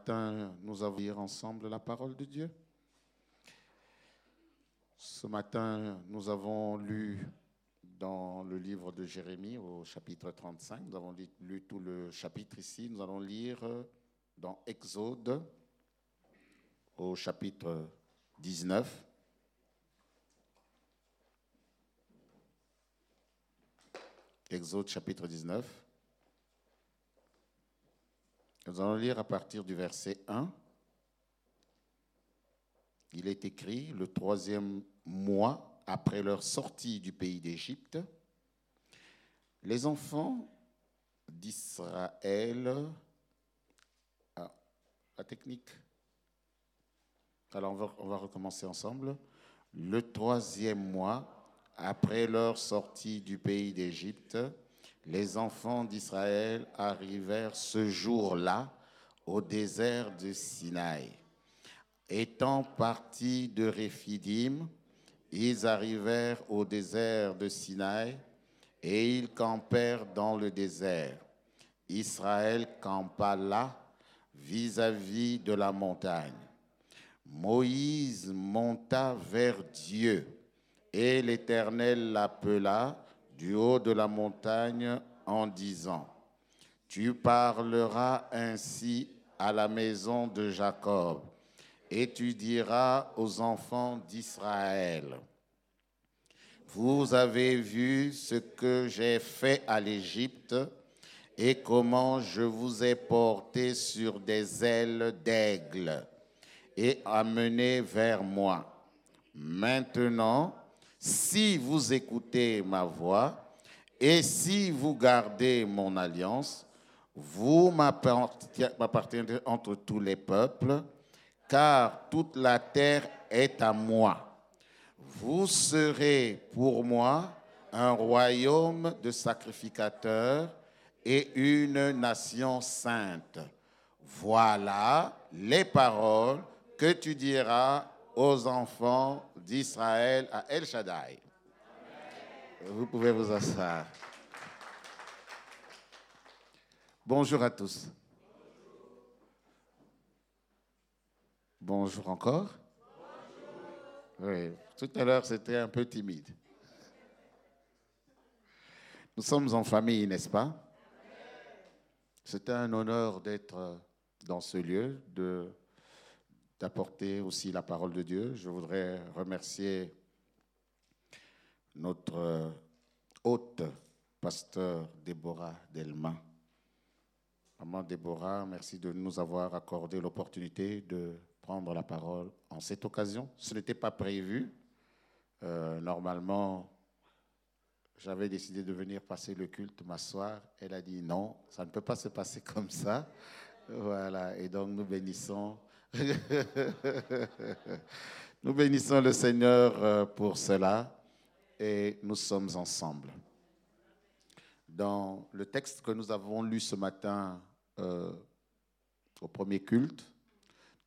matin, nous allons lire ensemble la parole de Dieu. Ce matin, nous avons lu dans le livre de Jérémie au chapitre 35. Nous avons lu tout le chapitre ici. Nous allons lire dans Exode au chapitre 19. Exode chapitre 19. Nous allons lire à partir du verset 1. Il est écrit, le troisième mois après leur sortie du pays d'Égypte, les enfants d'Israël, ah, la technique, alors on va, on va recommencer ensemble, le troisième mois après leur sortie du pays d'Égypte, les enfants d'Israël arrivèrent ce jour-là au désert de Sinaï. Étant partis de Réphidim, ils arrivèrent au désert de Sinaï et ils campèrent dans le désert. Israël campa là vis-à-vis -vis de la montagne. Moïse monta vers Dieu et l'Éternel l'appela du haut de la montagne en disant, Tu parleras ainsi à la maison de Jacob, et tu diras aux enfants d'Israël, Vous avez vu ce que j'ai fait à l'Égypte et comment je vous ai porté sur des ailes d'aigle et amené vers moi. Maintenant, si vous écoutez ma voix et si vous gardez mon alliance, vous m'appartiendrez entre tous les peuples, car toute la terre est à moi. Vous serez pour moi un royaume de sacrificateurs et une nation sainte. Voilà les paroles que tu diras aux enfants d'Israël à El Shaddai. Vous pouvez vous asseoir. Bonjour à tous. Bonjour encore. Oui, tout à l'heure c'était un peu timide. Nous sommes en famille, n'est-ce pas? C'est un honneur d'être dans ce lieu, de d'apporter aussi la parole de Dieu. Je voudrais remercier notre euh, hôte, pasteur Déborah Delma. Maman Déborah, merci de nous avoir accordé l'opportunité de prendre la parole en cette occasion. Ce n'était pas prévu. Euh, normalement, j'avais décidé de venir passer le culte m'asseoir. Elle a dit non, ça ne peut pas se passer comme ça. Voilà, et donc nous bénissons nous bénissons le Seigneur euh, pour cela et nous sommes ensemble. Dans le texte que nous avons lu ce matin euh, au premier culte,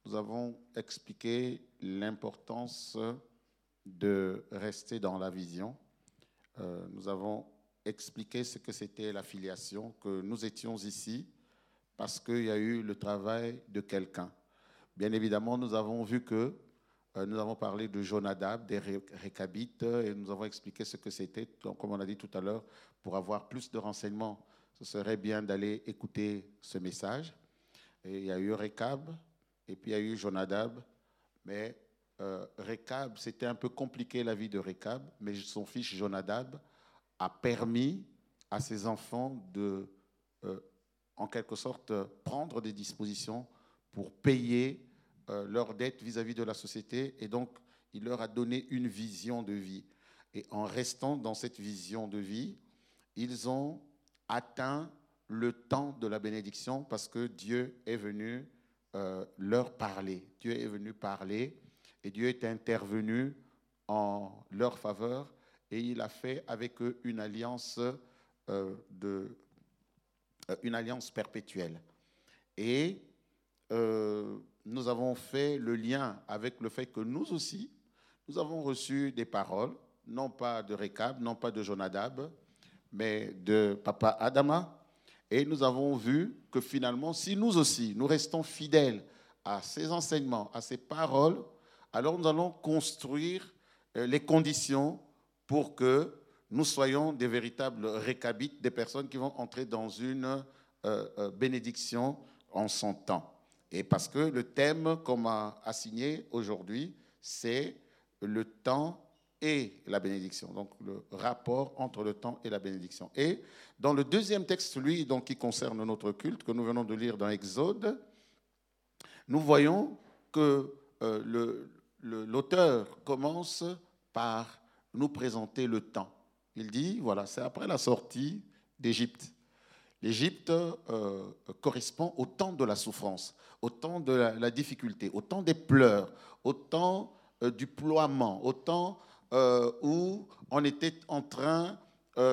nous avons expliqué l'importance de rester dans la vision. Euh, nous avons expliqué ce que c'était la filiation, que nous étions ici parce qu'il y a eu le travail de quelqu'un. Bien évidemment, nous avons vu que euh, nous avons parlé de Jonadab, des Récabites, et nous avons expliqué ce que c'était. Comme on a dit tout à l'heure, pour avoir plus de renseignements, ce serait bien d'aller écouter ce message. Et il y a eu Récab, et puis il y a eu Jonadab, mais euh, Récab, c'était un peu compliqué la vie de Récab, mais son fils Jonadab a permis à ses enfants de, euh, en quelque sorte, prendre des dispositions pour payer euh, leurs dettes vis-à-vis de la société. Et donc, il leur a donné une vision de vie. Et en restant dans cette vision de vie, ils ont atteint le temps de la bénédiction parce que Dieu est venu euh, leur parler. Dieu est venu parler et Dieu est intervenu en leur faveur et il a fait avec eux une alliance, euh, de, une alliance perpétuelle. Et euh, nous avons fait le lien avec le fait que nous aussi, nous avons reçu des paroles, non pas de Récab, non pas de Jonadab, mais de Papa Adama. Et nous avons vu que finalement, si nous aussi, nous restons fidèles à ces enseignements, à ces paroles, alors nous allons construire euh, les conditions pour que nous soyons des véritables récabites, des personnes qui vont entrer dans une euh, euh, bénédiction en son temps. Et parce que le thème qu'on m'a assigné aujourd'hui, c'est le temps et la bénédiction. Donc le rapport entre le temps et la bénédiction. Et dans le deuxième texte, celui donc, qui concerne notre culte, que nous venons de lire dans Exode, nous voyons que l'auteur commence par nous présenter le temps. Il dit, voilà, c'est après la sortie d'Égypte. L'Égypte euh, correspond au temps de la souffrance, au temps de la, difficulté, au temps des pleurs, au temps euh, du ploiement, au temps euh, où on était en train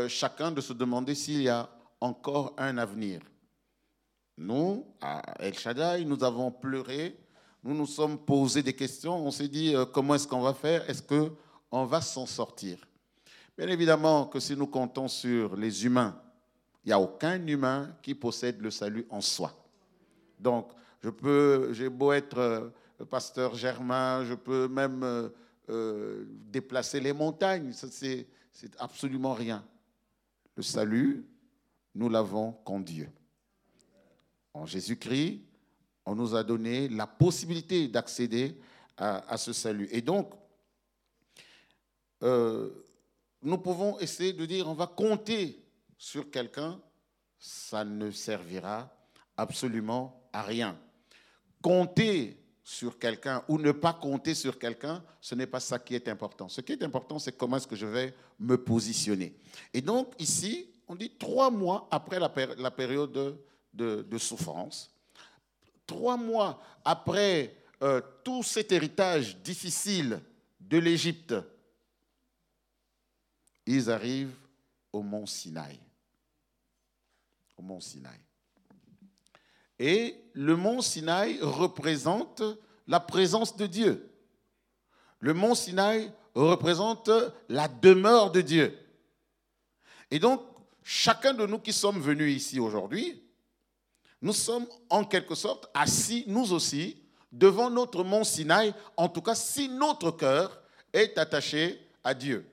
chacun de se demander s'il y a encore un avenir. Nous, à El Shaddai, nous avons pleuré, nous nous sommes posé des questions, on s'est dit comment est-ce qu'on va faire, est-ce qu'on va s'en sortir? Bien évidemment que si nous comptons sur les humains, il n'y a aucun humain qui possède le salut en soi. Donc, je peux, j'ai beau être euh, pasteur germain, je peux même euh, euh, déplacer les montagnes, c'est absolument rien. Le salut, nous l'avons qu'en Dieu. En Jésus-Christ, on nous a donné la possibilité d'accéder à, ce salut. Et donc, nous pouvons essayer de dire on va compter sur quelqu'un, ça ne servira absolument à rien. Compter sur quelqu'un ou ne pas compter sur quelqu'un, ce n'est pas ça qui est important. Ce qui est important, c'est comment est-ce que je vais me positionner. Et donc ici, on dit trois mois après la, période de, souffrance, trois mois après euh, tout cet héritage difficile de l'Égypte, ils arrivent au mont Sinaï. Au mont Sinaï. Et le mont Sinaï représente la présence de Dieu. Le mont Sinaï représente la demeure de Dieu. Et donc, chacun de nous qui sommes venus ici aujourd'hui, nous sommes en quelque sorte assis, nous aussi, devant notre mont Sinaï, en tout cas si notre cœur est attaché à Dieu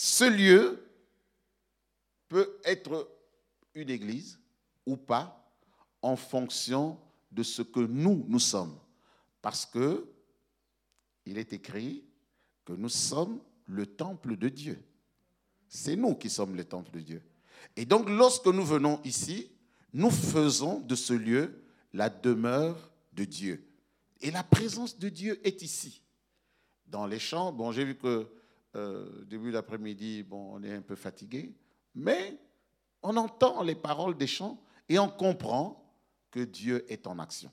ce lieu peut être une église ou pas en fonction de ce que nous, nous sommes. Parce que il est écrit que nous sommes le temple de Dieu. C'est nous qui sommes le temple de Dieu. Et donc lorsque nous venons ici, nous faisons de ce lieu la demeure de Dieu. Et la présence de Dieu est ici. Dans les champs, bon, j'ai vu que euh, début d'après-midi, on est un peu fatigué, mais on entend les paroles des chants et on comprend que Dieu est en action.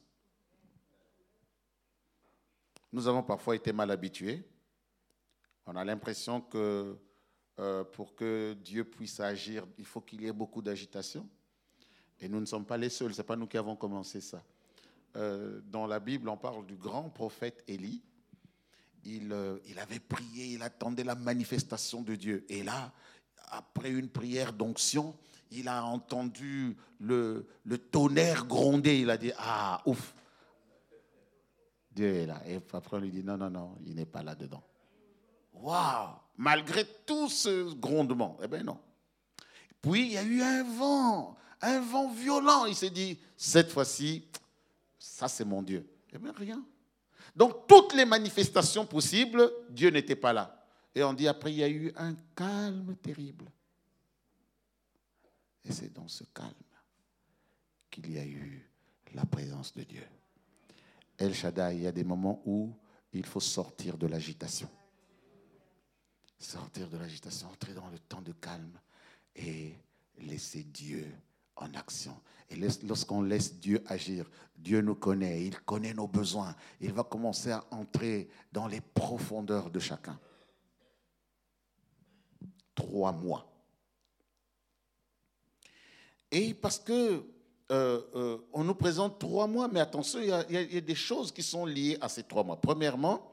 Nous avons parfois été mal habitués. On a l'impression que euh, pour que Dieu puisse agir, il faut qu'il y ait beaucoup d'agitation. Et nous ne sommes pas les seuls, ce n'est pas nous qui avons commencé ça. Euh, dans la Bible, on parle du grand prophète Élie, euh, il, avait prié, il attendait la manifestation de Dieu. Et là, après une prière d'onction, il a entendu le, tonnerre gronder. Il a dit, ah, ouf, Dieu est là. Et après, on lui dit, non, non, non, il n'est pas là-dedans. Waouh Malgré tout ce grondement. Eh bien non. Puis, il y a eu un vent, un vent violent. Il s'est dit, cette fois-ci, ça c'est mon Dieu. Eh bien rien. Donc toutes les manifestations possibles, Dieu n'était pas là. Et on dit après, il y a eu un calme terrible. Et c'est dans ce calme qu'il y a eu la présence de Dieu. El Shaddai, il y a des moments où il faut sortir de l'agitation. Sortir de l'agitation, entrer dans le temps de calme et laisser Dieu en action. Et lorsqu'on laisse Dieu agir, Dieu nous connaît, il connaît nos besoins. Il va commencer à entrer dans les profondeurs de chacun. Trois mois. Et parce que euh, euh, on nous présente trois mois, mais attention, il y, a, y, a, des choses qui sont liées à ces trois mois. Premièrement,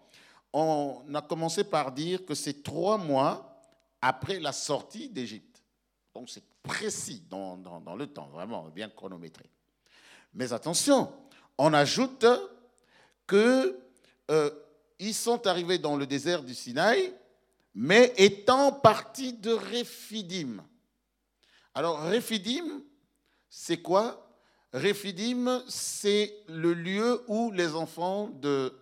on a commencé par dire que c'est trois mois après la sortie d'Égypte. Donc c'est précis dans, le temps, vraiment bien chronométré. Mais attention, on ajoute qu'ils euh, sont arrivés dans le désert du Sinaï, mais étant partis de Réphidim. Alors, Réphidim, c'est quoi? Réphidim, c'est le lieu où les enfants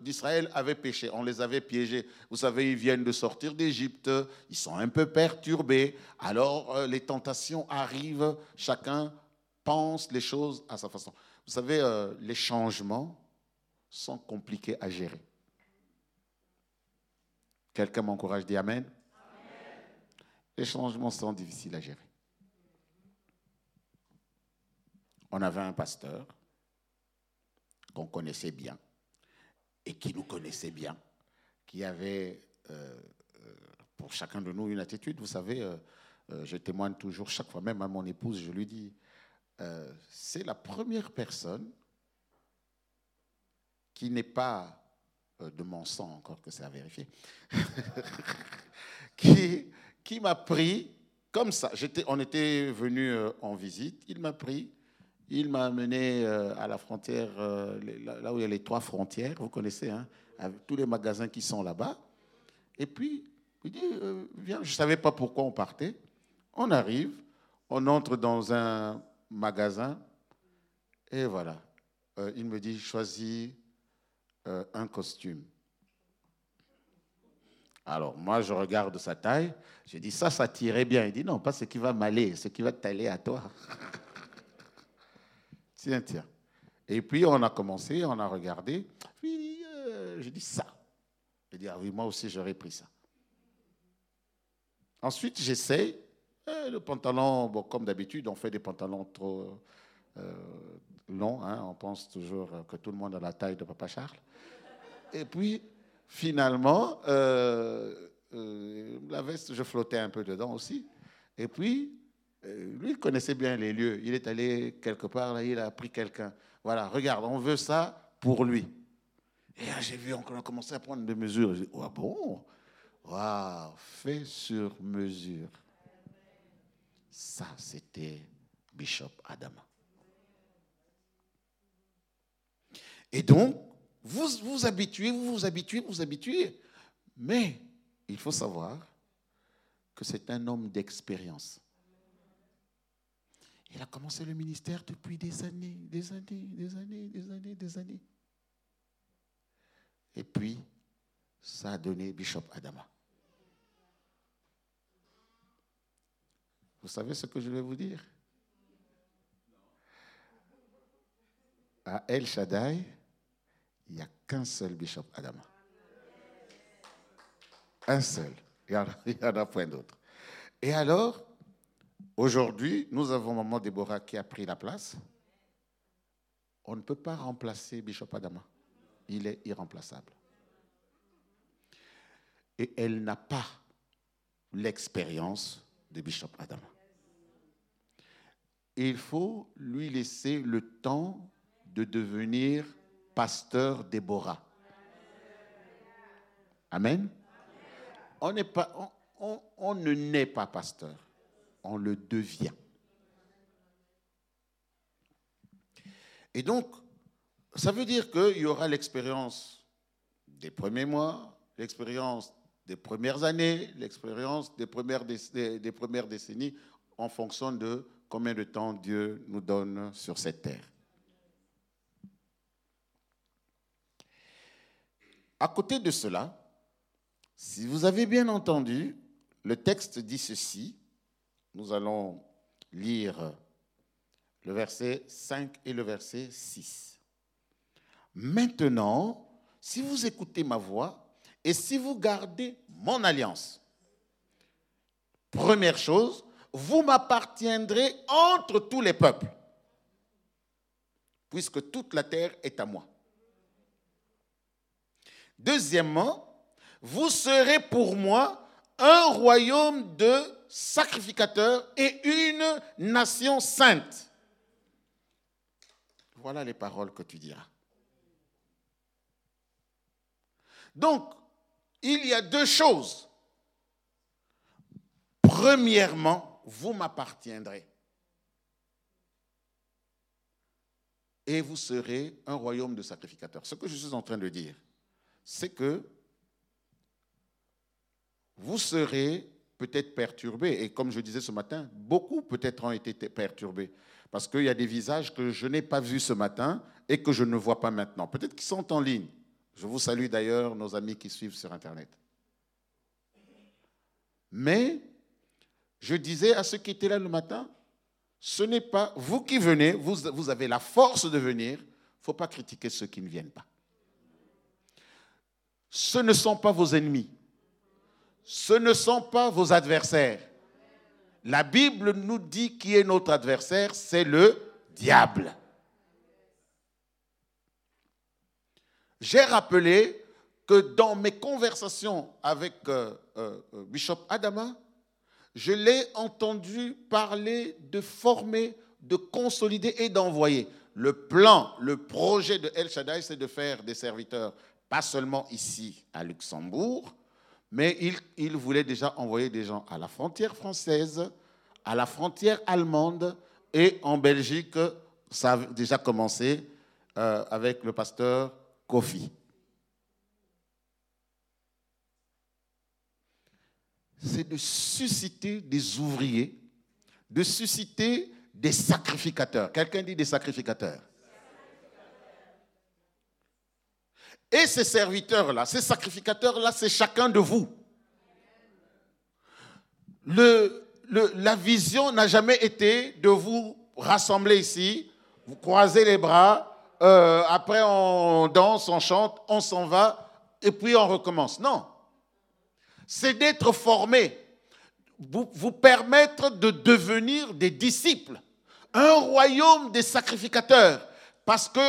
d'Israël avaient péché. On les avait piégés. Vous savez, ils viennent de sortir d'Égypte, ils sont un peu perturbés. Alors, euh, les tentations arrivent, chacun pense les choses à sa façon. Vous savez, euh, les changements sont compliqués à gérer. Quelqu'un m'encourage, dit Amen. Les changements sont difficiles à gérer. On avait un pasteur qu'on connaissait bien et qui nous connaissait bien, qui avait euh, euh, pour chacun de nous une attitude. Vous savez, euh, je témoigne toujours chaque fois, même à mon épouse, je lui dis, c'est la première personne qui n'est pas de mon sang, encore que c'est à vérifier, qui, qui m'a pris comme ça. on était venu en visite, il m'a pris il m'a amené euh, à la frontière, euh, là où il y a les trois frontières, vous connaissez, hein, tous les magasins qui sont là-bas. Et puis, il dit, euh, viens, je ne savais pas pourquoi on partait. On arrive, on entre dans un magasin, et voilà. il me dit, choisis un costume. Alors, moi, je regarde sa taille, je dis, ça, ça tirait bien. Il dit, non, pas ce qui va m'aller, ce qui va t'aller à toi. Tiens, tiens. Et puis on a commencé, on a regardé. Puis euh, j'ai dit ça. J'ai dit, ah oui, moi aussi j'aurais pris ça. Ensuite, j'essaie. le pantalon, bon, comme d'habitude, on fait des pantalons trop euh, longs. Hein, on pense toujours que tout le monde a la taille de Papa Charles. Et puis, finalement, euh, la veste, je flottais un peu dedans aussi. Et puis, euh, lui, il connaissait bien les lieux. Il est allé quelque part, là, il a pris quelqu'un. Voilà, regarde, on veut ça pour lui. Et là, j'ai vu, on a à prendre des mesures. J'ai dit, oh, bon? Waouh, fait sur mesure. Ça, c'était Bishop Adama. Et donc, vous vous habituez, vous vous habituez, vous habituez. Mais il faut savoir que c'est un homme d'expérience. Il a commencé le ministère depuis des années, des années, des années, des années, des années. Et puis, ça a donné Bishop Adama. Vous savez ce que je vais vous dire? À El Shaddai, il n'y a qu'un seul Bishop Adama. Un seul. Il n'y en, a point d'autre. Et alors, Aujourd'hui, nous avons Maman Déborah qui a pris la place. On ne peut pas remplacer Bishop Adama. Il est irremplaçable. Et elle n'a pas l'expérience de Bishop Adama. Il faut lui laisser le temps de devenir pasteur Déborah. Amen. On, on ne naît pas pasteur on le devient. Et donc, ça veut dire qu'il y aura l'expérience des premiers mois, l'expérience des premières années, l'expérience des premières, décennies, en fonction de combien de temps Dieu nous donne sur cette terre. À côté de cela, si vous avez bien entendu, le texte dit ceci, nous allons lire le verset 5 et le verset 6. Maintenant, si vous écoutez ma voix et si vous gardez mon alliance, première chose, vous m'appartiendrez entre tous les peuples, puisque toute la terre est à moi. Deuxièmement, vous serez pour moi un royaume de sacrificateurs et une nation sainte. Voilà les paroles que tu diras. Donc, il y a deux choses. Premièrement, vous m'appartiendrez. Et vous serez un royaume de sacrificateurs. Ce que je suis en train de dire, c'est que vous serez peut-être perturbés. Et comme je disais ce matin, beaucoup peut-être ont été perturbés. Parce qu'il y a des visages que je n'ai pas vus ce matin et que je ne vois pas maintenant. Peut-être qu'ils sont en ligne. Je vous salue d'ailleurs, nos amis qui suivent sur Internet. Mais je disais à ceux qui étaient là le matin, ce n'est pas vous qui venez, vous, avez la force de venir, il ne faut pas critiquer ceux qui ne viennent pas. Ce ne sont pas vos ennemis ce ne sont pas vos adversaires. La Bible nous dit qui est notre adversaire, c'est le diable. J'ai rappelé que dans mes conversations avec euh, euh, euh, Bishop Adama, je l'ai entendu parler de former, de consolider et d'envoyer. Le plan, le projet de El Shaddai, c'est de faire des serviteurs, pas seulement ici à Luxembourg, mais il, voulait déjà envoyer des gens à la frontière française, à la frontière allemande et en Belgique. Ça a déjà commencé euh, avec le pasteur Kofi. C'est de susciter des ouvriers, de susciter des sacrificateurs. Quelqu'un dit des sacrificateurs. Et ces serviteurs-là, ces sacrificateurs-là, c'est chacun de vous. La vision n'a jamais été de vous rassembler ici, vous croisez les bras, euh, après on danse, on chante, on s'en va, et puis on recommence. Non. C'est d'être formé, vous, vous permettre de devenir des disciples, un royaume des sacrificateurs. Parce que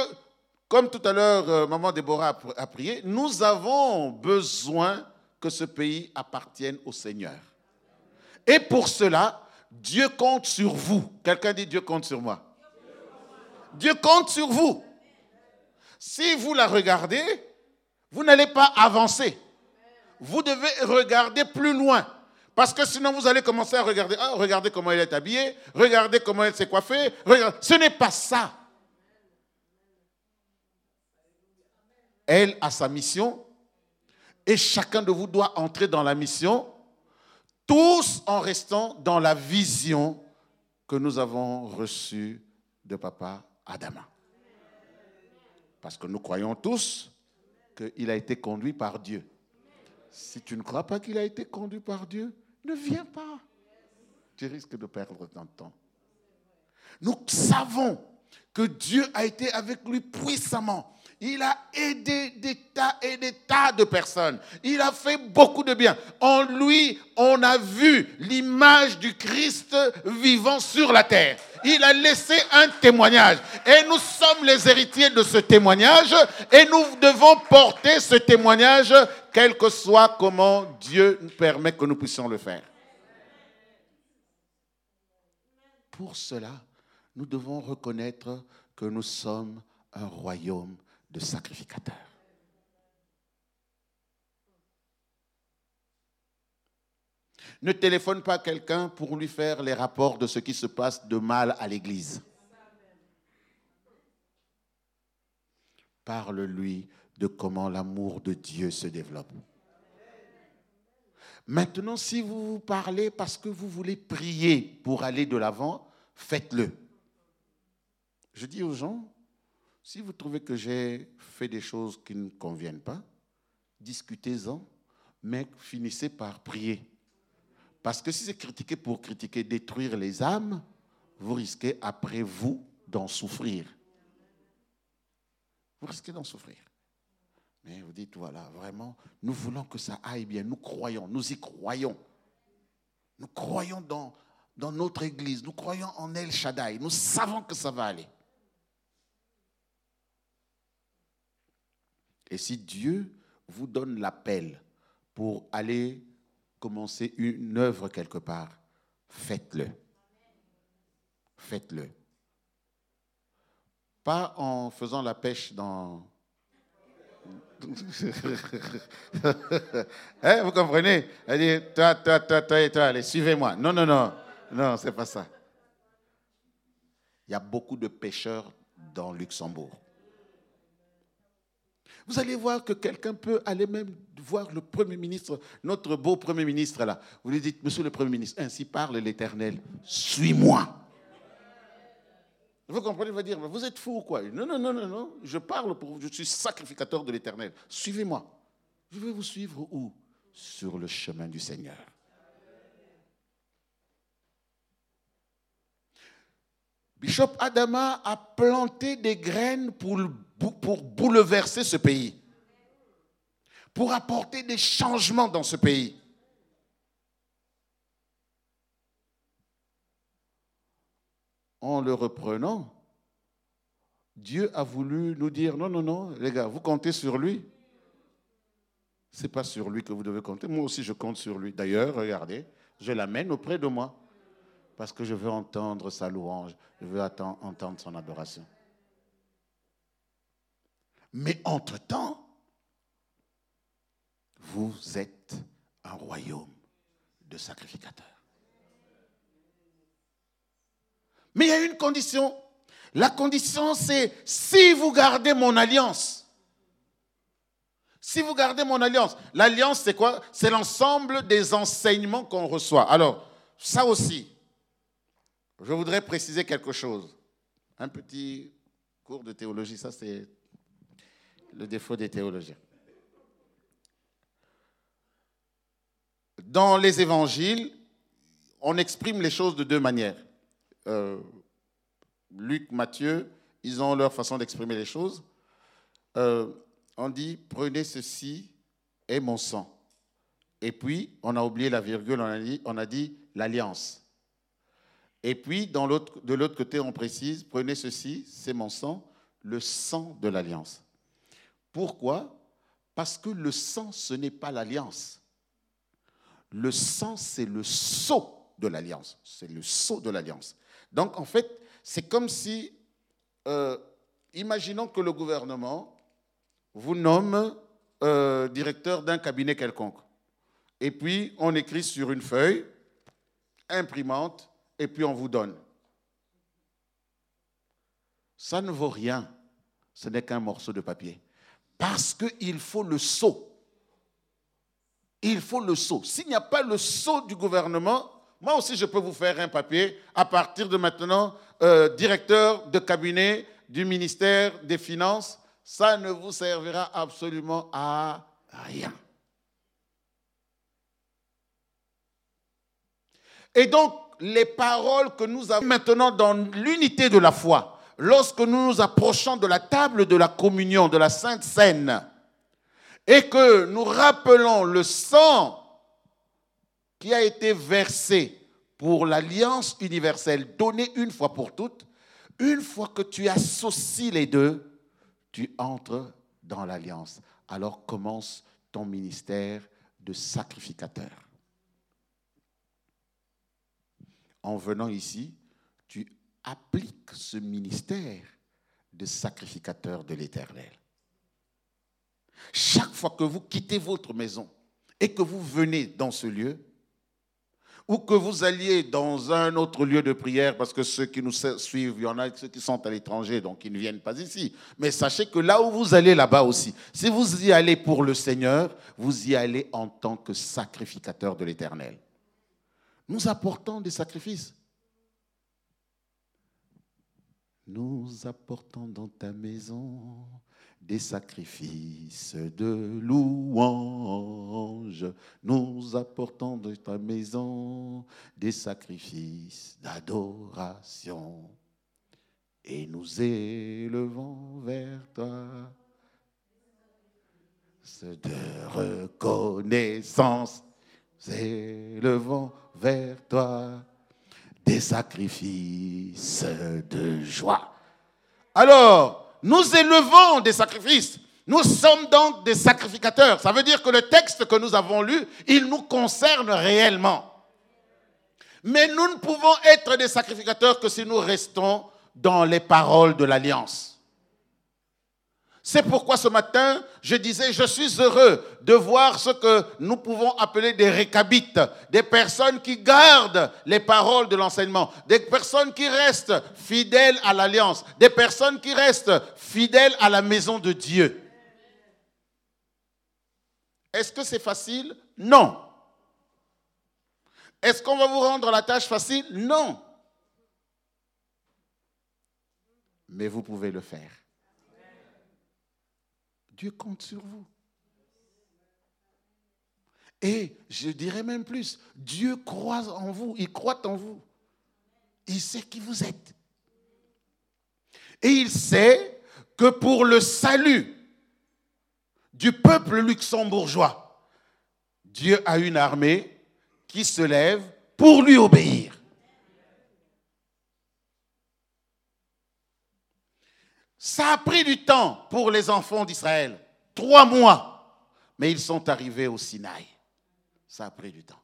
comme tout à l'heure, euh, Maman Déborah a prié, nous avons besoin que ce pays appartienne au Seigneur. Et pour cela, Dieu compte sur vous. Quelqu'un dit Dieu compte sur moi. Dieu compte sur vous. Si vous la regardez, vous n'allez pas avancer. Vous devez regarder plus loin. Parce que sinon, vous allez commencer à regarder. Ah, regardez comment elle est habillée. Regardez comment elle s'est coiffée. Ce n'est pas ça. Elle a sa mission et chacun de vous doit entrer dans la mission, tous en restant dans la vision que nous avons reçue de Papa Adama. Parce que nous croyons tous qu'il a été conduit par Dieu. Si tu ne crois pas qu'il a été conduit par Dieu, ne viens pas. Tu risques de perdre ton temps. Nous savons que Dieu a été avec lui puissamment. Il a aidé des tas et des tas de personnes. Il a fait beaucoup de bien. En lui, on a vu l'image du Christ vivant sur la terre. Il a laissé un témoignage. Et nous sommes les héritiers de ce témoignage. Et nous devons porter ce témoignage, quel que soit comment Dieu nous permet que nous puissions le faire. Pour cela, nous devons reconnaître que nous sommes un royaume de sacrificateur. Ne téléphone pas quelqu'un pour lui faire les rapports de ce qui se passe de mal à l'église. Parle-lui de comment l'amour de Dieu se développe. Maintenant, si vous vous parlez parce que vous voulez prier pour aller de l'avant, faites-le. Je dis aux gens, si vous trouvez que j'ai fait des choses qui ne conviennent pas, discutez-en, mais finissez par prier. Parce que si c'est critiquer pour critiquer, détruire les âmes, vous risquez après vous d'en souffrir. Vous risquez d'en souffrir. Mais vous dites, voilà, vraiment, nous voulons que ça aille bien. Nous croyons, nous y croyons. Nous croyons dans, dans notre Église. Nous croyons en El Shaddai. Nous savons que ça va aller. Et si Dieu vous donne l'appel pour aller commencer une œuvre quelque part, faites-le. Faites-le. Pas en faisant la pêche dans... hein, vous comprenez? Elle dit, toi, toi, toi, toi et toi, allez, suivez-moi. Non, non, non. Non, c'est pas ça. Il y a beaucoup de pêcheurs dans Luxembourg. Vous allez voir que quelqu'un peut aller même voir le Premier ministre, notre beau Premier ministre là. Vous lui dites, Monsieur le Premier ministre, ainsi parle l'Éternel, suis-moi. Vous comprenez, il va dire, vous êtes fou ou quoi? Non, non, non, non, non, je parle pour vous, je suis sacrificateur de l'Éternel. Suivez-moi. Je vais vous suivre où? Sur le chemin du Seigneur. Bishop Adama a planté des graines pour, bouleverser ce pays, pour apporter des changements dans ce pays. En le reprenant, Dieu a voulu nous dire, non, non, non, les gars, vous comptez sur lui. Ce n'est pas sur lui que vous devez compter. Moi aussi, je compte sur lui. D'ailleurs, regardez, je l'amène auprès de moi parce que je veux entendre sa louange, je veux entendre son adoration. Mais entre-temps, vous êtes un royaume de sacrificateurs. Mais il y a une condition. La condition, c'est si vous gardez mon alliance. Si vous gardez mon alliance. L'alliance, c'est quoi? C'est l'ensemble des enseignements qu'on reçoit. Alors, ça aussi, je voudrais préciser quelque chose. Un petit cours de théologie, ça c'est le défaut des théologiens. Dans les évangiles, on exprime les choses de deux manières. Euh, Luc, Matthieu, ils ont leur façon d'exprimer les choses. Euh, on dit, prenez ceci et mon sang. Et puis, on a oublié la virgule, on a dit, on a dit l'alliance. Et puis, de l'autre côté, on précise, prenez ceci, c'est mon sang, le sang de l'alliance. Pourquoi? Parce que le sang, ce n'est pas l'alliance. Le sang, c'est le sceau de l'alliance. C'est le sceau de l'alliance. Donc, en fait, c'est comme si, euh, imaginons que le gouvernement vous nomme euh, directeur d'un cabinet quelconque. Et puis, on écrit sur une feuille, imprimante, et puis on vous donne. Ça ne vaut rien. Ce n'est qu'un morceau de papier. Parce qu'il faut le sceau. Il faut le sceau. S'il n'y a pas le sceau du gouvernement, moi aussi je peux vous faire un papier à partir de maintenant, euh, directeur de cabinet du ministère des Finances. Ça ne vous servira absolument à rien. Et donc, les paroles que nous avons maintenant dans l'unité de la foi, lorsque nous nous approchons de la table de la communion, de la Sainte Seine, et que nous rappelons le sang qui a été versé pour l'alliance universelle donnée une fois pour toutes, une fois que tu associes les deux, tu entres dans l'alliance. Alors commence ton ministère de sacrificateur. En venant ici, tu appliques ce ministère de sacrificateur de l'Éternel. Chaque fois que vous quittez votre maison et que vous venez dans ce lieu, ou que vous alliez dans un autre lieu de prière, parce que ceux qui nous suivent, il y en a ceux qui sont à l'étranger, donc ils ne viennent pas ici. Mais sachez que là où vous allez là-bas aussi, si vous y allez pour le Seigneur, vous y allez en tant que sacrificateur de l'Éternel nous apportons des sacrifices. Nous apportons dans ta maison des sacrifices de louange. Nous apportons dans ta maison des sacrifices d'adoration. Et nous élevons vers toi de reconnaissance élevons vers toi des sacrifices de joie. Alors, nous élevons des sacrifices. Nous sommes donc des sacrificateurs. Ça veut dire que le texte que nous avons lu, il nous concerne réellement. Mais nous ne pouvons être des sacrificateurs que si nous restons dans les paroles de l'alliance. C'est pourquoi ce matin, je disais, je suis heureux de voir ce que nous pouvons appeler des récabites, des personnes qui gardent les paroles de l'enseignement, des personnes qui restent fidèles à l'alliance, des personnes qui restent fidèles à la maison de Dieu. Est-ce que c'est facile? Non. Est-ce qu'on va vous rendre la tâche facile? Non. Mais vous pouvez le faire. Dieu compte sur vous. Et je dirais même plus, Dieu croit en vous, il croit en vous. Il sait qui vous êtes. Et il sait que pour le salut du peuple luxembourgeois, Dieu a une armée qui se lève pour lui obéir. Ça a pris du temps pour les enfants d'Israël, trois mois, mais ils sont arrivés au Sinaï. Ça a pris du temps.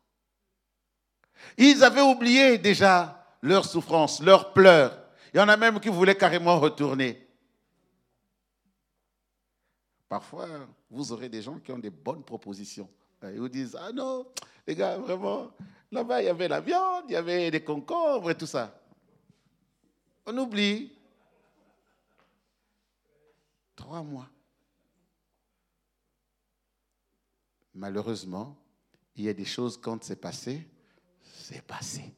Ils avaient oublié déjà leur souffrance, leurs pleurs. Il y en a même qui voulaient carrément retourner. Parfois, vous aurez des gens qui ont des bonnes propositions. Ils vous disent, ah non, les gars, vraiment, là-bas, il y avait la viande, il y avait des concombres et tout ça. On oublie Trois mois. Malheureusement, il y a des choses, quand c'est passé, c'est passé.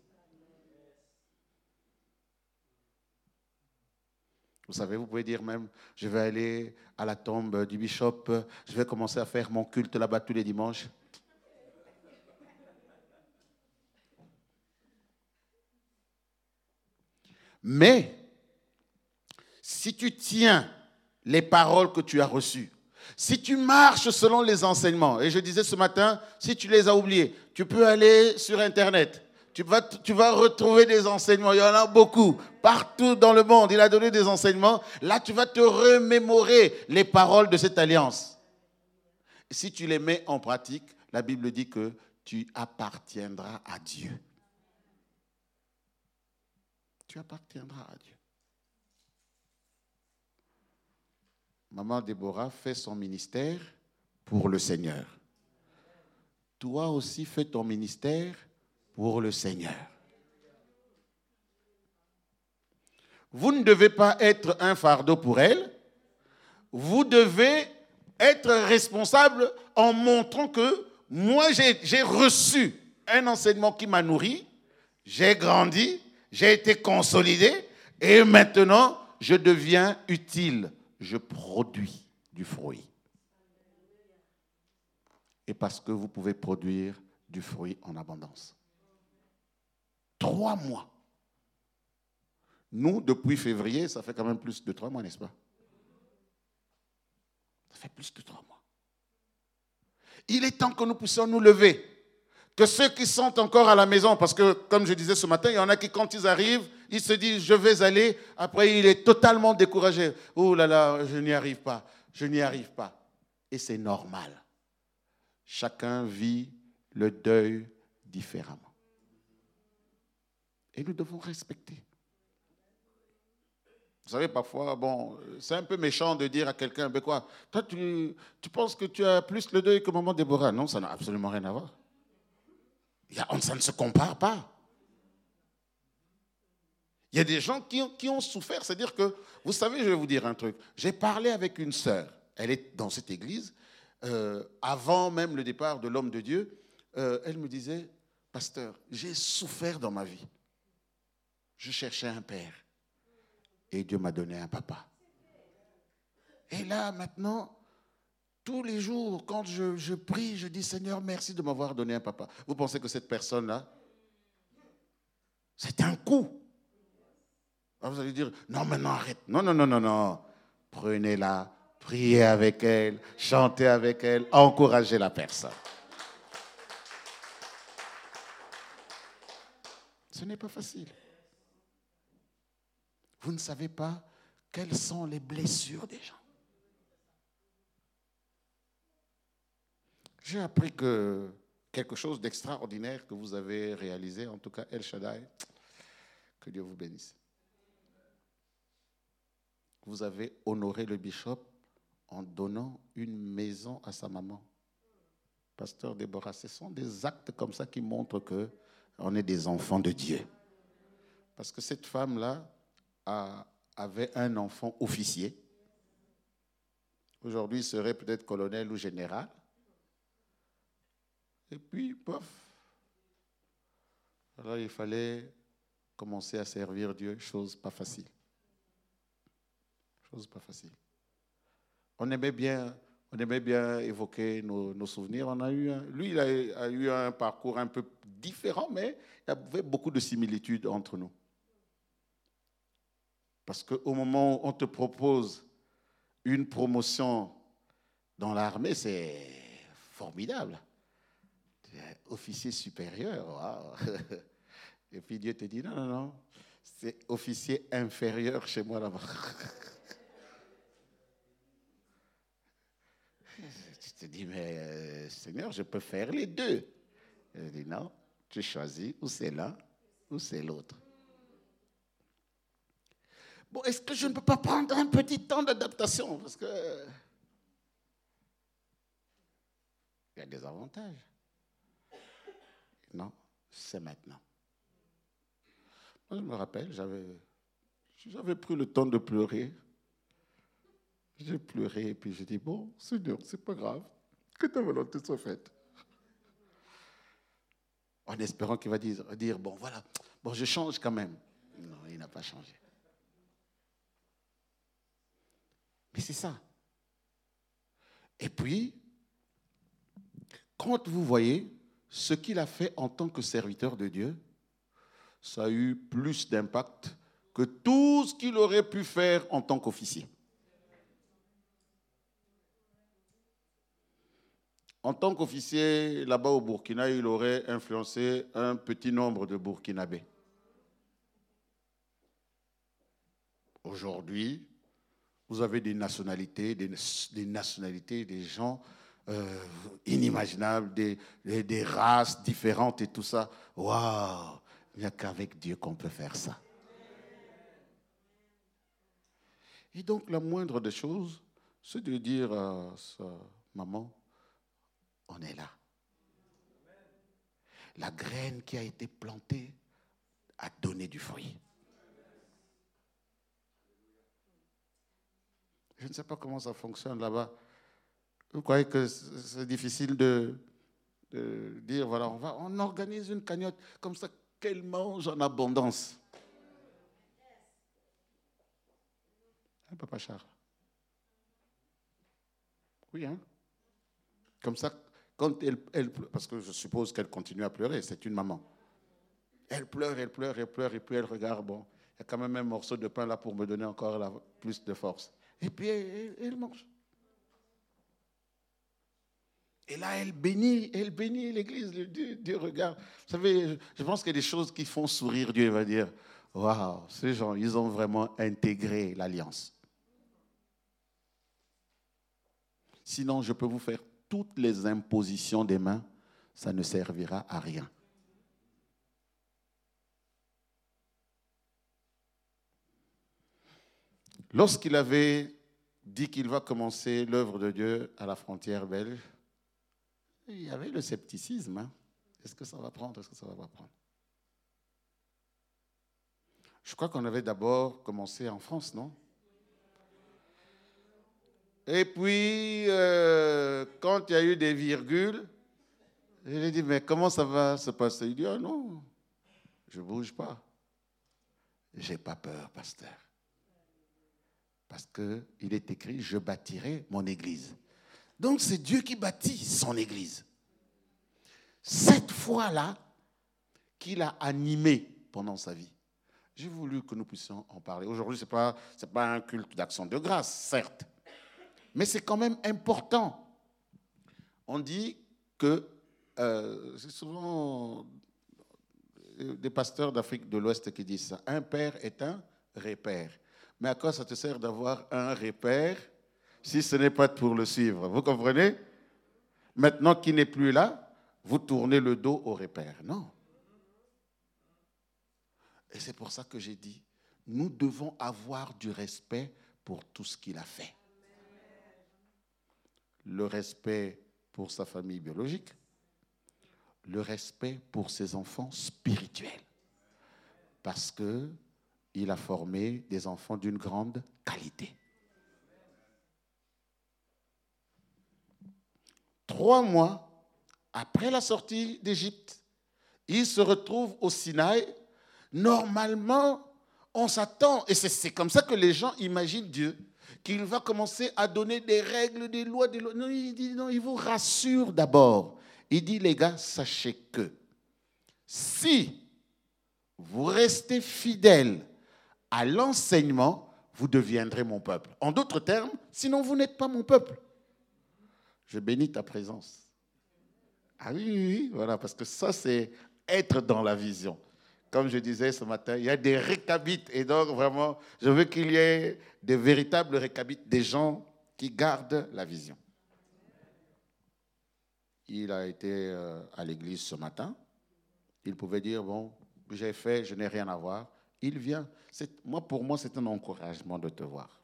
Vous savez, vous pouvez dire même, je vais aller à la tombe du bishop, je vais commencer à faire mon culte là-bas tous les dimanches. Mais, si tu tiens les paroles que tu as reçues. Si tu marches selon les enseignements, et je disais ce matin, si tu les as oubliés, tu peux aller sur Internet. Tu vas, tu vas retrouver des enseignements. Il y en a beaucoup. Partout dans le monde, il a donné des enseignements. Là, tu vas te remémorer les paroles de cette alliance. Si tu les mets en pratique, la Bible dit que tu appartiendras à Dieu. Tu appartiendras à Dieu. Maman Déborah fait son ministère pour le Seigneur. Toi aussi fais ton ministère pour le Seigneur. Vous ne devez pas être un fardeau pour elle. Vous devez être responsable en montrant que moi, j'ai reçu un enseignement qui m'a nourri, j'ai grandi, j'ai été consolidé et maintenant, je deviens utile je produis du fruit. Et parce que vous pouvez produire du fruit en abondance. Trois mois. Nous, depuis février, ça fait quand même plus de trois mois, n'est-ce pas? Ça fait plus de trois mois. Il est temps que nous puissions nous lever. Que ceux qui sont encore à la maison, parce que comme je disais ce matin, il y en a qui, quand ils arrivent, il se dit, je vais aller. Après, il est totalement découragé. Oh là là, je n'y arrive pas. Je n'y arrive pas. Et c'est normal. Chacun vit le deuil différemment. Et nous devons respecter. Vous savez, parfois, bon, c'est un peu méchant de dire à quelqu'un, ben quoi, toi, tu, tu, penses que tu as plus le deuil que maman Déborah. Non, ça n'a absolument rien à voir. Ça ne se compare pas. Il y a des gens qui ont, qui ont souffert. C'est-à-dire que, vous savez, je vais vous dire un truc. J'ai parlé avec une sœur. Elle est dans cette église. Euh, avant même le départ de l'homme de Dieu, euh, elle me disait, pasteur, j'ai souffert dans ma vie. Je cherchais un père. Et Dieu m'a donné un papa. Et là, maintenant, tous les jours, quand je, prie, je dis, Seigneur, merci de m'avoir donné un papa. Vous pensez que cette personne-là, c'est un coup. Ah, vous allez dire, non, maintenant arrête. Non, non, non, non, non. Prenez-la, priez avec elle, chantez avec elle, encouragez la personne. Ce n'est pas facile. Vous ne savez pas quelles sont les blessures des gens. J'ai appris que quelque chose d'extraordinaire que vous avez réalisé, en tout cas El Shaddai, que Dieu vous bénisse vous avez honoré le bishop en donnant une maison à sa maman. Pasteur Déborah, ce sont des actes comme ça qui montrent que on est des enfants de Dieu. Parce que cette femme-là avait un enfant officier. Aujourd'hui, serait peut-être colonel ou général. Et puis, pof. Alors, il fallait commencer à servir Dieu, chose pas facile. Chose pas facile. On aimait bien, bien évoquer nos, souvenirs. On a eu lui, il a, eu un parcours un peu différent, mais il y avait beaucoup de similitudes entre nous. Parce qu'au moment où on te propose une promotion dans l'armée, c'est formidable. Officier supérieur, Et puis Dieu te dit, non, non, non, c'est officier inférieur chez moi là-bas. tu te dis, mais euh, Seigneur, je peux faire les deux. Il dit, non, tu choisis ou c'est l'un ou c'est l'autre. Bon, est-ce que je ne peux pas prendre un petit temps d'adaptation? Parce que il y a des avantages. Non, c'est maintenant. Moi, je me rappelle, j'avais, j'avais pris le temps de pleurer. J'ai pleuré et puis j'ai dit, bon, Seigneur, c'est pas grave, que ta volonté soit faite. En espérant qu'il va dire, dire, bon, voilà, bon, je change quand même. Non, il n'a pas changé. Mais c'est ça. Et puis, quand vous voyez ce qu'il a fait en tant que serviteur de Dieu, ça a eu plus d'impact que tout ce qu'il aurait pu faire en tant qu'officier. En tant qu'officier, là-bas au Burkina, il aurait influencé un petit nombre de Burkinabés. Aujourd'hui, vous avez des nationalités, des, nationalités, des gens euh, inimaginables, des, des, races différentes et tout ça. Waouh Il n'y a qu'avec Dieu qu'on peut faire ça. Et donc, la moindre des choses, c'est de dire à sa maman, on est là. La graine qui a été plantée a donné du fruit. Je ne sais pas comment ça fonctionne là-bas. Vous croyez que c'est difficile de, dire, voilà, on, va, on organise une cagnotte comme ça qu'elle mange en abondance. Hein, Papa Charles Oui, hein Comme ça, quand elle, elle parce que je suppose qu'elle continue à pleurer, c'est une maman. Elle pleure, elle pleure, elle pleure, et puis elle regarde, bon, il y a quand même un morceau de pain là pour me donner encore plus de force. Et puis elle, mange. Et là, elle bénit, elle bénit l'Église. Dieu, regarde. Vous savez, je pense qu'il y a des choses qui font sourire Dieu. Il va dire, waouh, ces gens, ils ont vraiment intégré l'alliance. Sinon, je peux vous faire toutes les impositions des mains, ça ne servira à rien. Lorsqu'il avait dit qu'il va commencer l'œuvre de Dieu à la frontière belge, il y avait le scepticisme. Hein. Est-ce que ça va prendre Est-ce que ça va pas prendre? Je crois qu'on avait d'abord commencé en France, non? Et puis, euh, quand il y a eu des virgules, je lui dit, mais comment ça va se passer? Il dit, ah non, je ne bouge pas. J'ai pas peur, pasteur. Parce qu'il est écrit, je bâtirai mon église. Donc c'est Dieu qui bâtit son église. Cette foi-là qu'il a animée pendant sa vie. J'ai voulu que nous puissions en parler. Aujourd'hui, ce n'est pas, un culte d'action de grâce, certes, mais c'est quand même important. On dit que, euh, c'est souvent des pasteurs d'Afrique de l'Ouest qui disent ça, un père est un repère. Mais à quoi ça te sert d'avoir un repère si ce n'est pas pour le suivre Vous comprenez? Maintenant qu'il n'est plus là, vous tournez le dos au repère. Non. Et c'est pour ça que j'ai dit, nous devons avoir du respect pour tout ce qu'il a fait. le respect pour sa famille biologique, le respect pour ses enfants spirituels. Parce que il a formé des enfants d'une grande qualité. Trois mois après la sortie d'Égypte, il se retrouve au Sinaï. Normalement, on s'attend, et c'est comme ça que les gens imaginent Dieu, qu'il va commencer à donner des règles, des lois, des lois. Il non, il vous rassure d'abord. Il dit, les gars, sachez que si vous restez fidèles à l'enseignement, vous deviendrez mon peuple. En d'autres termes, sinon vous n'êtes pas mon peuple. Je bénis ta présence. Ah oui, oui, oui, voilà, parce que ça, c'est être dans la vision. Comme je disais ce matin, il y a des récabites. Et donc, vraiment, je veux qu'il y ait des véritables récabites, des gens qui gardent la vision. Il a été euh, à l'église ce matin. Il pouvait dire, bon, j'ai fait, je n'ai rien à voir. Il vient. Moi, pour moi, c'est un encouragement de te voir.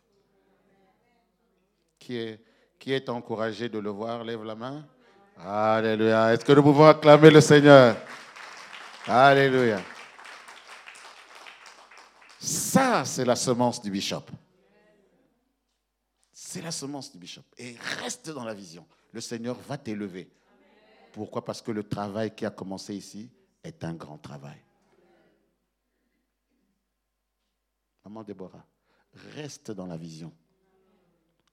Qui est, qui est encouragé de le voir Lève la main. Alléluia. Est-ce que nous pouvons acclamer le Seigneur? Alléluia. Ça, c'est la semence du bishop. C'est la semence du bishop. Et reste dans la vision. Le Seigneur va t'élever. Pourquoi? Parce que le travail qui a commencé ici est un grand travail. Maman Déborah, reste dans la vision.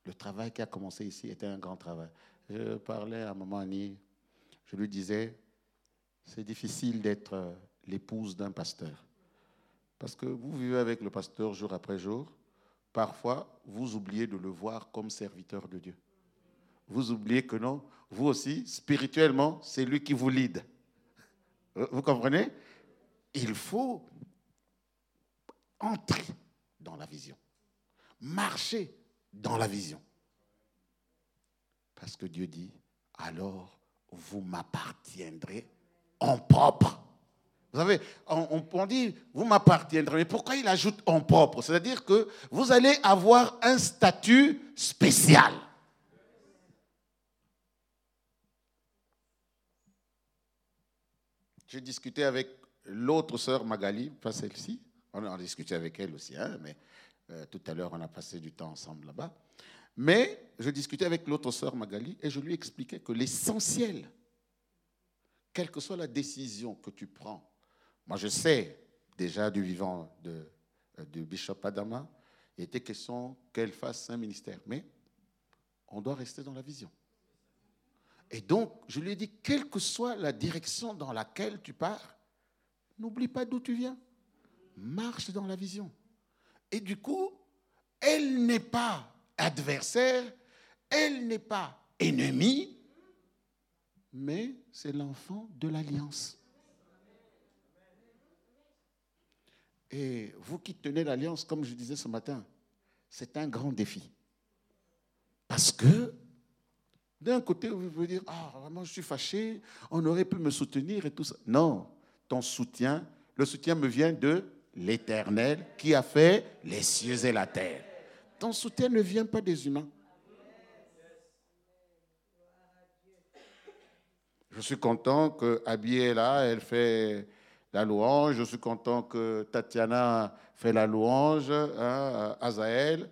Le travail qui a commencé ici était un grand travail. Je parlais à maman Annie, je lui disais, c'est difficile d'être euh, l'épouse d'un pasteur. Parce que vous vivez avec le pasteur jour après jour. Parfois, vous oubliez de le voir comme serviteur de Dieu. Vous oubliez que non, vous aussi, spirituellement, c'est lui qui vous lead. Vous comprenez? Il faut entrer dans la vision, marcher dans la vision. Parce que Dieu dit, alors vous m'appartiendrez en propre. Vous savez, on, dit, vous m'appartiendrez, mais pourquoi il ajoute en propre? C'est-à-dire que vous allez avoir un statut spécial. J'ai discuté avec l'autre sœur Magali, pas celle-ci, on a discuté avec elle aussi, hein, mais euh, tout à l'heure on a passé du temps ensemble là-bas. Mais je discutais avec l'autre sœur Magali et je lui expliquais que l'essentiel, quelle que soit la décision que tu prends, moi je sais déjà du vivant de, euh, Bishop Adama, il était question qu'elle fasse un ministère, mais on doit rester dans la vision. Et donc, je lui ai dit, quelle que soit la direction dans laquelle tu pars, n'oublie pas d'où tu viens. Marche dans la vision. Et du coup, elle n'est pas adversaire, elle n'est pas ennemie, mais c'est l'enfant de l'alliance. Et vous qui tenez l'alliance, comme je disais ce matin, c'est un grand défi. Parce que d'un côté, vous pouvez dire, ah, vraiment, je suis fâché, on aurait pu me soutenir et tout ça. Non, ton soutien, le soutien me vient de l'Éternel qui a fait les cieux et la terre. Ton soutien ne vient pas des humains. Je suis content que Abby est là, elle fait la louange. Je suis content que Tatiana fait la louange, hein, Azaël.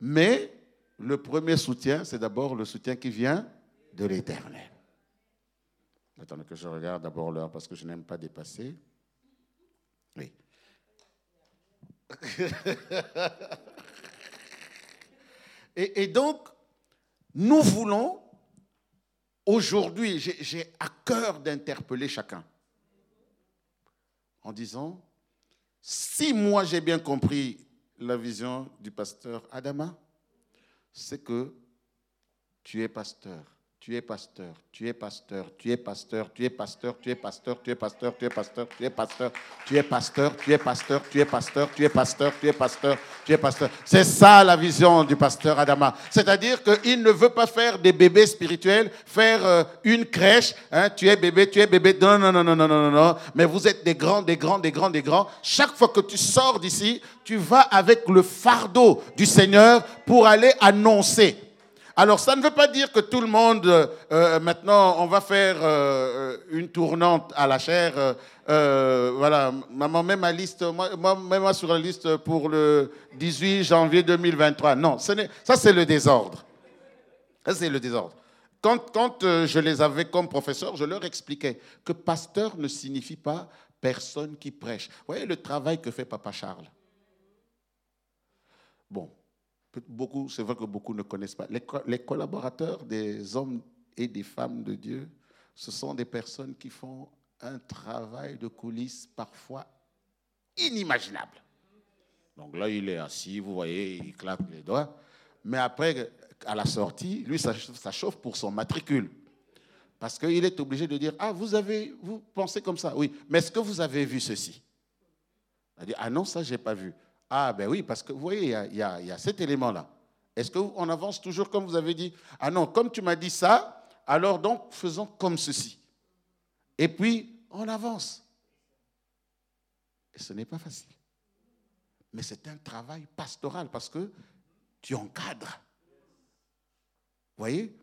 Mais le premier soutien, c'est d'abord le soutien qui vient de l'Éternel. Attendez que je regarde d'abord l'heure parce que je n'aime pas dépasser. Oui. et, donc, nous voulons, aujourd'hui, j'ai à cœur d'interpeller chacun en disant, si moi j'ai bien compris la vision du pasteur Adama, c'est que tu es pasteur tu es pasteur, tu es pasteur, tu es pasteur, tu es pasteur, tu es pasteur, tu es pasteur, tu es pasteur, tu es pasteur, tu es pasteur, tu es pasteur, tu es pasteur, tu es pasteur, tu es pasteur, tu es pasteur. C'est ça la vision du pasteur Adama. C'est-à-dire qu'il ne veut pas faire des bébés spirituels, faire une crèche, tu es bébé, tu es bébé. Non, non, non, non, non, non, non. Mais vous êtes des grands, des grands, des grands, des grands. Chaque fois que tu sors d'ici, tu vas avec le fardeau du Seigneur pour aller annoncer Alors, ça ne veut pas dire que tout le monde, euh, maintenant, on va faire euh, une tournante à la chair. Euh, voilà, maman, met ma liste, moi, moi, mets-moi sur la liste pour le 18 janvier 2023. Non, ça, c'est le désordre. Ça, c'est le désordre. Quand, quand je les avais comme professeur, je leur expliquais que pasteur ne signifie pas personne qui prêche. Vous voyez le travail que fait Papa Charles? Bon, beaucoup, c'est vrai que beaucoup ne connaissent pas. Les, collaborateurs des hommes et des femmes de Dieu, ce sont des personnes qui font un travail de coulisses parfois inimaginable. Donc là, il est assis, vous voyez, il claque les doigts. Mais après, à la sortie, lui, ça, chauffe pour son matricule. Parce qu'il est obligé de dire, ah, vous avez, vous pensez comme ça, oui, mais est-ce que vous avez vu ceci? Il dit, ah non, ça, je n'ai pas vu. Ah ben oui, parce que vous voyez, il y a, cet élément-là. Est-ce qu'on avance toujours comme vous avez dit? Ah non, comme tu m'as dit ça, alors donc faisons comme ceci. Et puis, on avance. Et ce n'est pas facile. Mais c'est un travail pastoral parce que tu encadres. Vous voyez?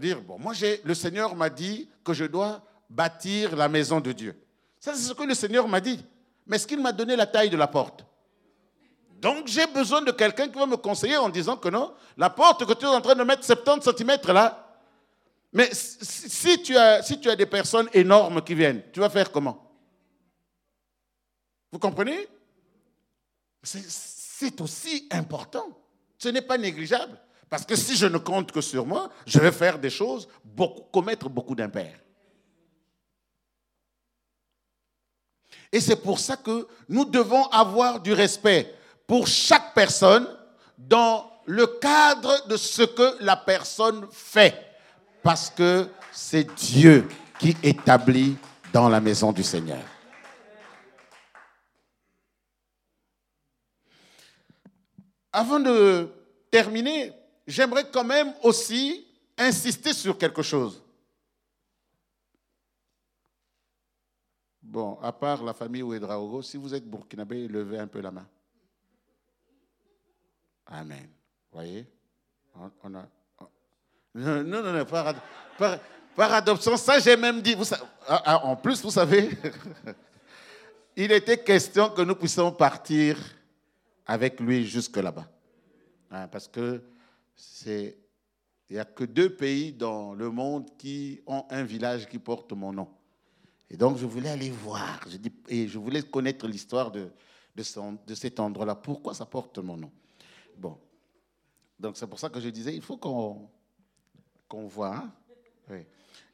Dire, bon, moi, le Seigneur m'a dit que je dois bâtir la maison de Dieu. Ça, c'est ce que le Seigneur m'a dit. Mais est-ce qu'il m'a donné la taille de la porte? Donc j'ai besoin de quelqu'un qui va me conseiller en disant que non, la porte que tu es en train de mettre 70 cm là, mais si tu, as, si tu as des personnes énormes qui viennent, tu vas faire comment? Vous comprenez? C'est aussi important. Ce n'est pas négligeable. Parce que si je ne compte que sur moi, je vais faire des choses, commettre beaucoup d'impairs. Et c'est pour ça que nous devons avoir du respect pour chaque personne dans le cadre de ce que la personne fait. Parce que c'est Dieu qui établit dans la maison du Seigneur. Avant de terminer, j'aimerais quand même aussi insister sur quelque chose. Bon, à part la famille Ouedraogo, si vous êtes burkinabé, levez un peu la main. Amen. Voyez? On, a, Non, non, non, par, par, adoption, ça j'ai même dit. Ah, ah, en plus, vous savez, il était question que nous puissions partir avec lui jusque là-bas. Hein, parce que c'est. Il n'y a que deux pays dans le monde qui ont un village qui porte mon nom. Et donc, je voulais aller voir. Je et je voulais connaître l'histoire de, de cet endroit-là. Pourquoi ça porte mon nom? Bon. Donc c'est pour ça que je disais, il faut qu'on qu'on voit. Hein.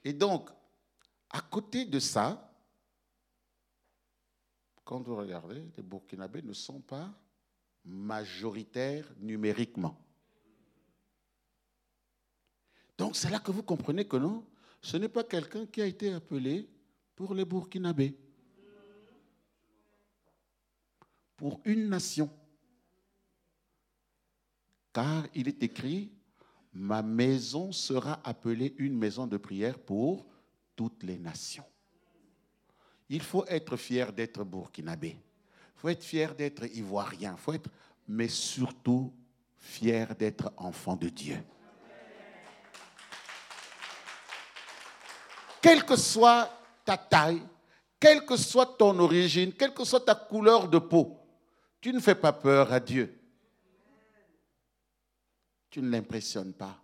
Et donc, à côté de ça, quand vous regardez, les Burkinabés ne sont pas majoritaires numériquement. Donc c'est là que vous comprenez que non, ce n'est pas quelqu'un qui a été appelé pour les Burkinabés, pour une nation. Car il est écrit, ma maison sera appelée une maison de prière pour toutes les nations. Il faut être fier d'être burkinabé. Il faut être fier d'être ivoirien. faut être, mais surtout fier d'être enfant de Dieu. Quelle que soit ta taille, quelle que soit ton origine, quelle que soit ta couleur de peau, tu ne fais pas peur à Dieu tu ne l'impressionnes pas.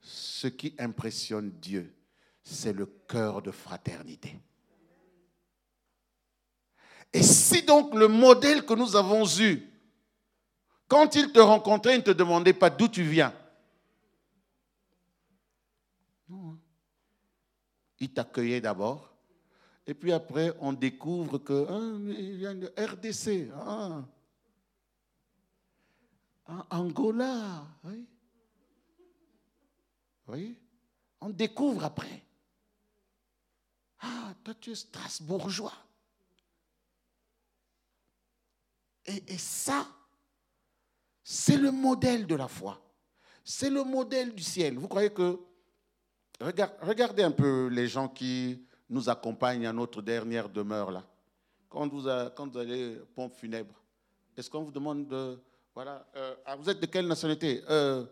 Ce qui impressionne Dieu, c'est le cœur de fraternité. Et si donc le modèle que nous avons eu, quand il te rencontrait, il ne te demandait pas d'où tu viens. Non. Il t'accueillait d'abord. Et puis après, on découvre que hein, il vient de RDC. Angola. Oui. Oui. On découvre après. Ah, toi tu es strasbourgeois. Et, et ça, c'est le modèle de la foi. C'est le modèle du ciel. Vous croyez que... Regardez un peu les gens qui nous accompagnent à notre dernière demeure là. Quand vous, quand vous allez pompe funèbre, est-ce qu'on vous demande de, voilà. Euh, ah, vous êtes de quelle nationalité? Euh,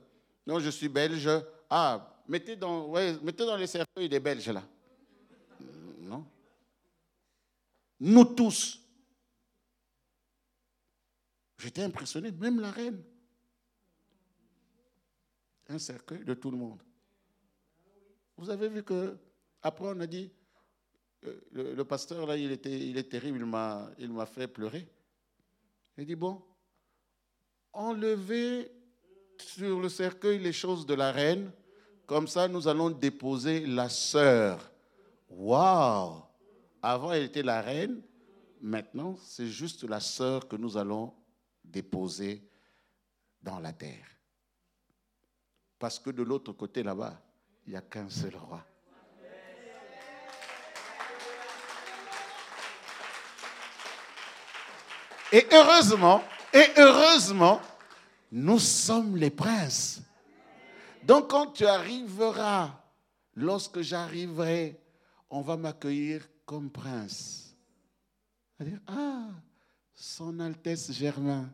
Non, je suis belge. Ah, mettez dans, ouais, mettez dans les cercueils des Belges là. Non. Nous tous. J'étais impressionné, même la reine. Un cercueil de tout le monde. Vous avez vu que après on a dit, euh, le, pasteur là, il était, il est terrible, il m'a fait pleurer. Il dit bon, enlevez sur le cercueil les choses de la reine, comme ça nous allons déposer la sœur. Waouh Avant elle était la reine, maintenant c'est juste la sœur que nous allons déposer dans la terre. Parce que de l'autre côté là-bas, il n'y a qu'un seul roi. Et heureusement, et heureusement, nous sommes les princes. Donc quand tu arriveras, lorsque j'arriverai, on va m'accueillir comme prince. ah, son Altesse Germain.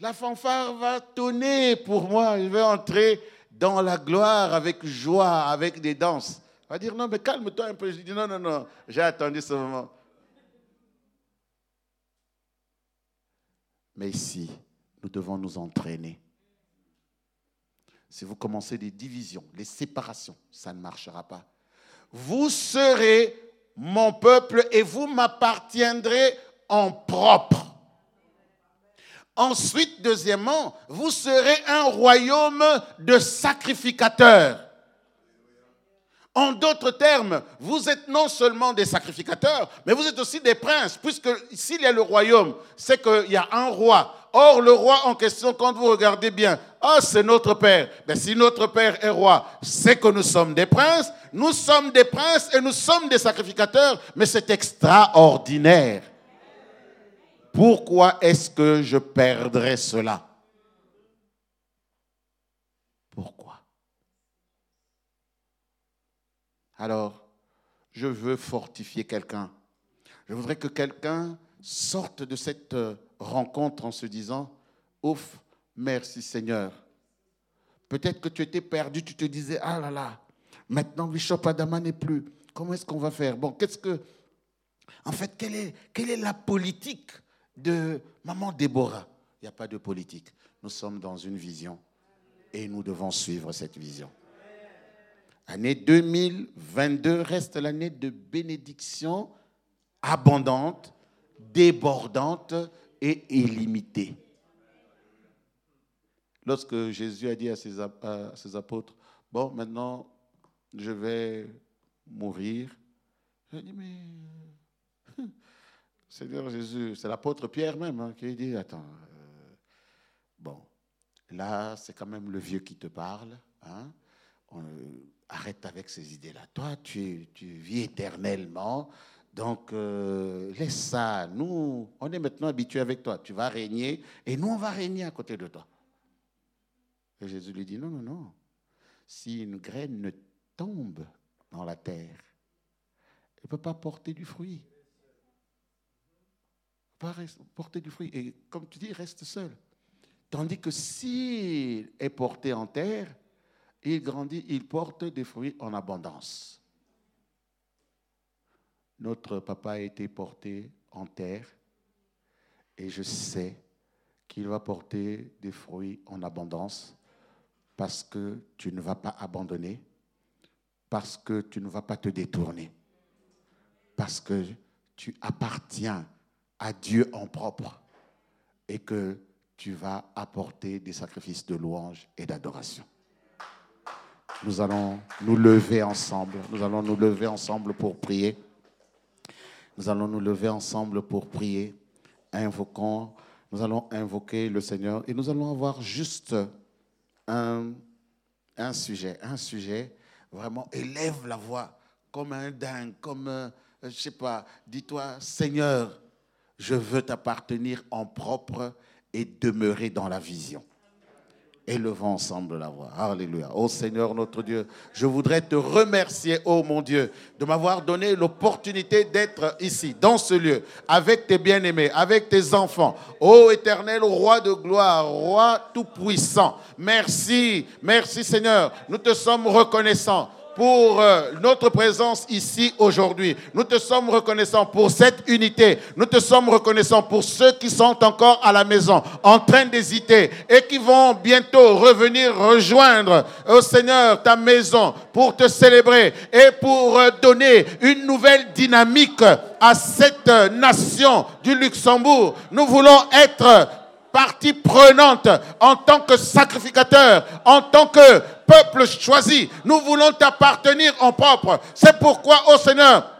La fanfare va tonner pour moi. Je vais entrer dans la gloire avec joie, avec des danses. Va dire, non, mais calme-toi un peu. Je dis, non, non, non, j'ai attendu ce moment. Mais ici, nous devons nous entraîner. Si vous commencez des divisions, les séparations, ça ne marchera pas. Vous serez mon peuple et vous m'appartiendrez en propre. Ensuite, deuxièmement, vous serez un royaume de sacrificateurs. En d'autres termes, vous êtes non seulement des sacrificateurs, mais vous êtes aussi des princes, puisque s'il y a le royaume, c'est qu'il y a un roi. Or, le roi en question, quand vous regardez bien, ah, c'est notre Père. Mais si notre Père est roi, c'est que nous sommes des princes. Nous sommes des princes et nous sommes des sacrificateurs, mais c'est extraordinaire. Pourquoi est-ce que je perdrais cela? Alors, je veux fortifier quelqu'un. Je voudrais que quelqu'un sorte de cette euh, rencontre en se disant, ouf, merci Seigneur. Peut-être que tu étais perdu, tu te disais, ah là là, maintenant Bishop Adama n'est plus. Comment est-ce qu'on va faire? Bon, qu'est-ce que... En fait, quelle est, quelle est la politique de maman Déborah? Il n'y a pas de politique. Nous sommes dans une vision et nous devons suivre cette vision. Année 2022 reste l'année de bénédiction abondante, débordante et illimitée. Lorsque Jésus a dit à ses, apôtres, bon, maintenant, je vais mourir, a dit, mais euh, Seigneur Jésus, c'est l'apôtre Pierre même hein, qui dit, attends, euh, bon, là, c'est quand même le vieux qui te parle. Hein, arrête avec ces idées-là. Toi, tu, vis éternellement. Donc, euh, laisse ça. Nous, on est maintenant habitués avec toi. Tu vas régner et nous, on va régner à côté de toi. Et Jésus lui dit, non, non, non. Si une graine ne tombe dans la terre, elle ne peut pas porter du fruit. Elle peut pas porter du fruit. Et comme tu dis, reste seul. Tandis que s'il est porté en terre, il grandit, il porte des fruits en abondance. Notre papa a été porté en terre et je sais qu'il va porter des fruits en abondance parce que tu ne vas pas abandonner, parce que tu ne vas pas te détourner, parce que tu appartiens à Dieu en propre et que tu vas apporter des sacrifices de louange et d'adoration. Nous allons nous lever ensemble. Nous allons nous lever ensemble pour prier. Nous allons nous lever ensemble pour prier. Invoquons, nous allons invoquer le Seigneur et nous allons avoir juste un, sujet. Un sujet, vraiment, élève la voix comme un dingue, comme, euh, je sais pas, dis-toi, Seigneur, je veux t'appartenir en propre et demeurer dans la vision. Élevons ensemble la voix. Alléluia. Oh Seigneur notre Dieu, je voudrais te remercier, oh mon Dieu, de m'avoir donné l'opportunité d'être ici, dans ce lieu, avec tes bien-aimés, avec tes enfants. Oh éternel roi de gloire, roi tout-puissant. Merci, merci Seigneur. Nous te sommes reconnaissants pour euh, notre présence ici aujourd'hui. Nous te sommes reconnaissants pour cette unité. Nous te sommes reconnaissants pour ceux qui sont encore à la maison, en train d'hésiter et qui vont bientôt revenir rejoindre, au Seigneur, ta maison pour te célébrer et pour euh, donner une nouvelle dynamique à cette nation du Luxembourg. Nous voulons être partie prenante en tant que sacrificateur, en tant que peuple choisi. Nous voulons t'appartenir en propre. C'est pourquoi, ô Seigneur,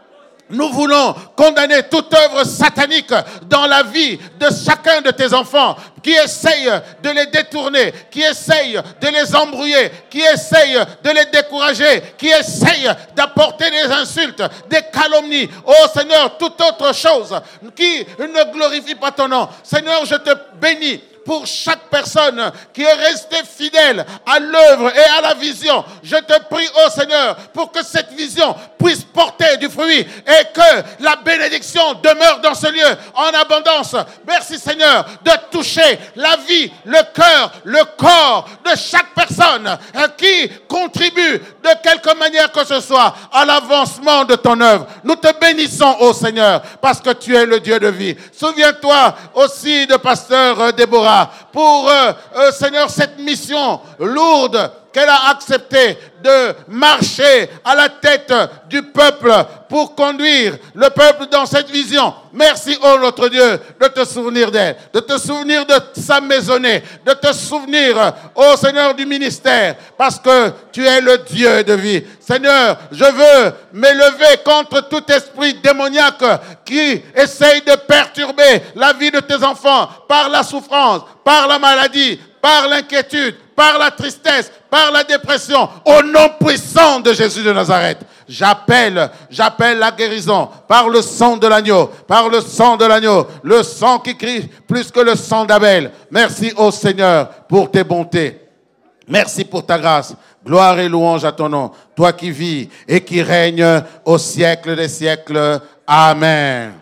nous voulons condamner toute œuvre satanique dans la vie de chacun de tes enfants qui essayent de les détourner, qui essayent de les embrouiller, qui essayent de les décourager, qui essayent d'apporter des insultes, des calomnies. Oh Seigneur, toute autre chose qui ne glorifie pas ton nom. Seigneur, je te bénis pour chaque personne qui est restée fidèle à l'œuvre et à la vision. Je te prie, oh Seigneur, pour que cette vision puisse porter du fruit et que la bénédiction demeure dans ce lieu en abondance. Merci Seigneur de toucher la vie, le cœur, le corps de chaque personne qui contribue de quelque manière que ce soit à l'avancement de ton œuvre. Nous te bénissons, oh Seigneur, parce que tu es le Dieu de vie. Souviens-toi aussi de pasteur Déborah pour, euh, euh, Seigneur, cette mission lourde qu'elle a accepté de marcher à la tête du peuple pour conduire le peuple dans cette vision. Merci, oh notre Dieu, de te souvenir d'elle, de te souvenir de sa maisonnée, de te souvenir, oh Seigneur, du ministère, parce que tu es le Dieu de vie. Seigneur, je veux m'élever contre tout esprit démoniaque qui essaye de perturber la vie de tes enfants par la souffrance, par la maladie, par l'inquiétude, par la tristesse, par la dépression, au nom puissant de Jésus de Nazareth. J'appelle, j'appelle la guérison par le sang de l'agneau, par le sang de l'agneau, le sang qui crie plus que le sang d'Abel. Merci au Seigneur pour tes bontés. Merci pour ta grâce. Gloire et louange à ton nom, toi qui vis et qui règnes au siècle des siècles. Amen.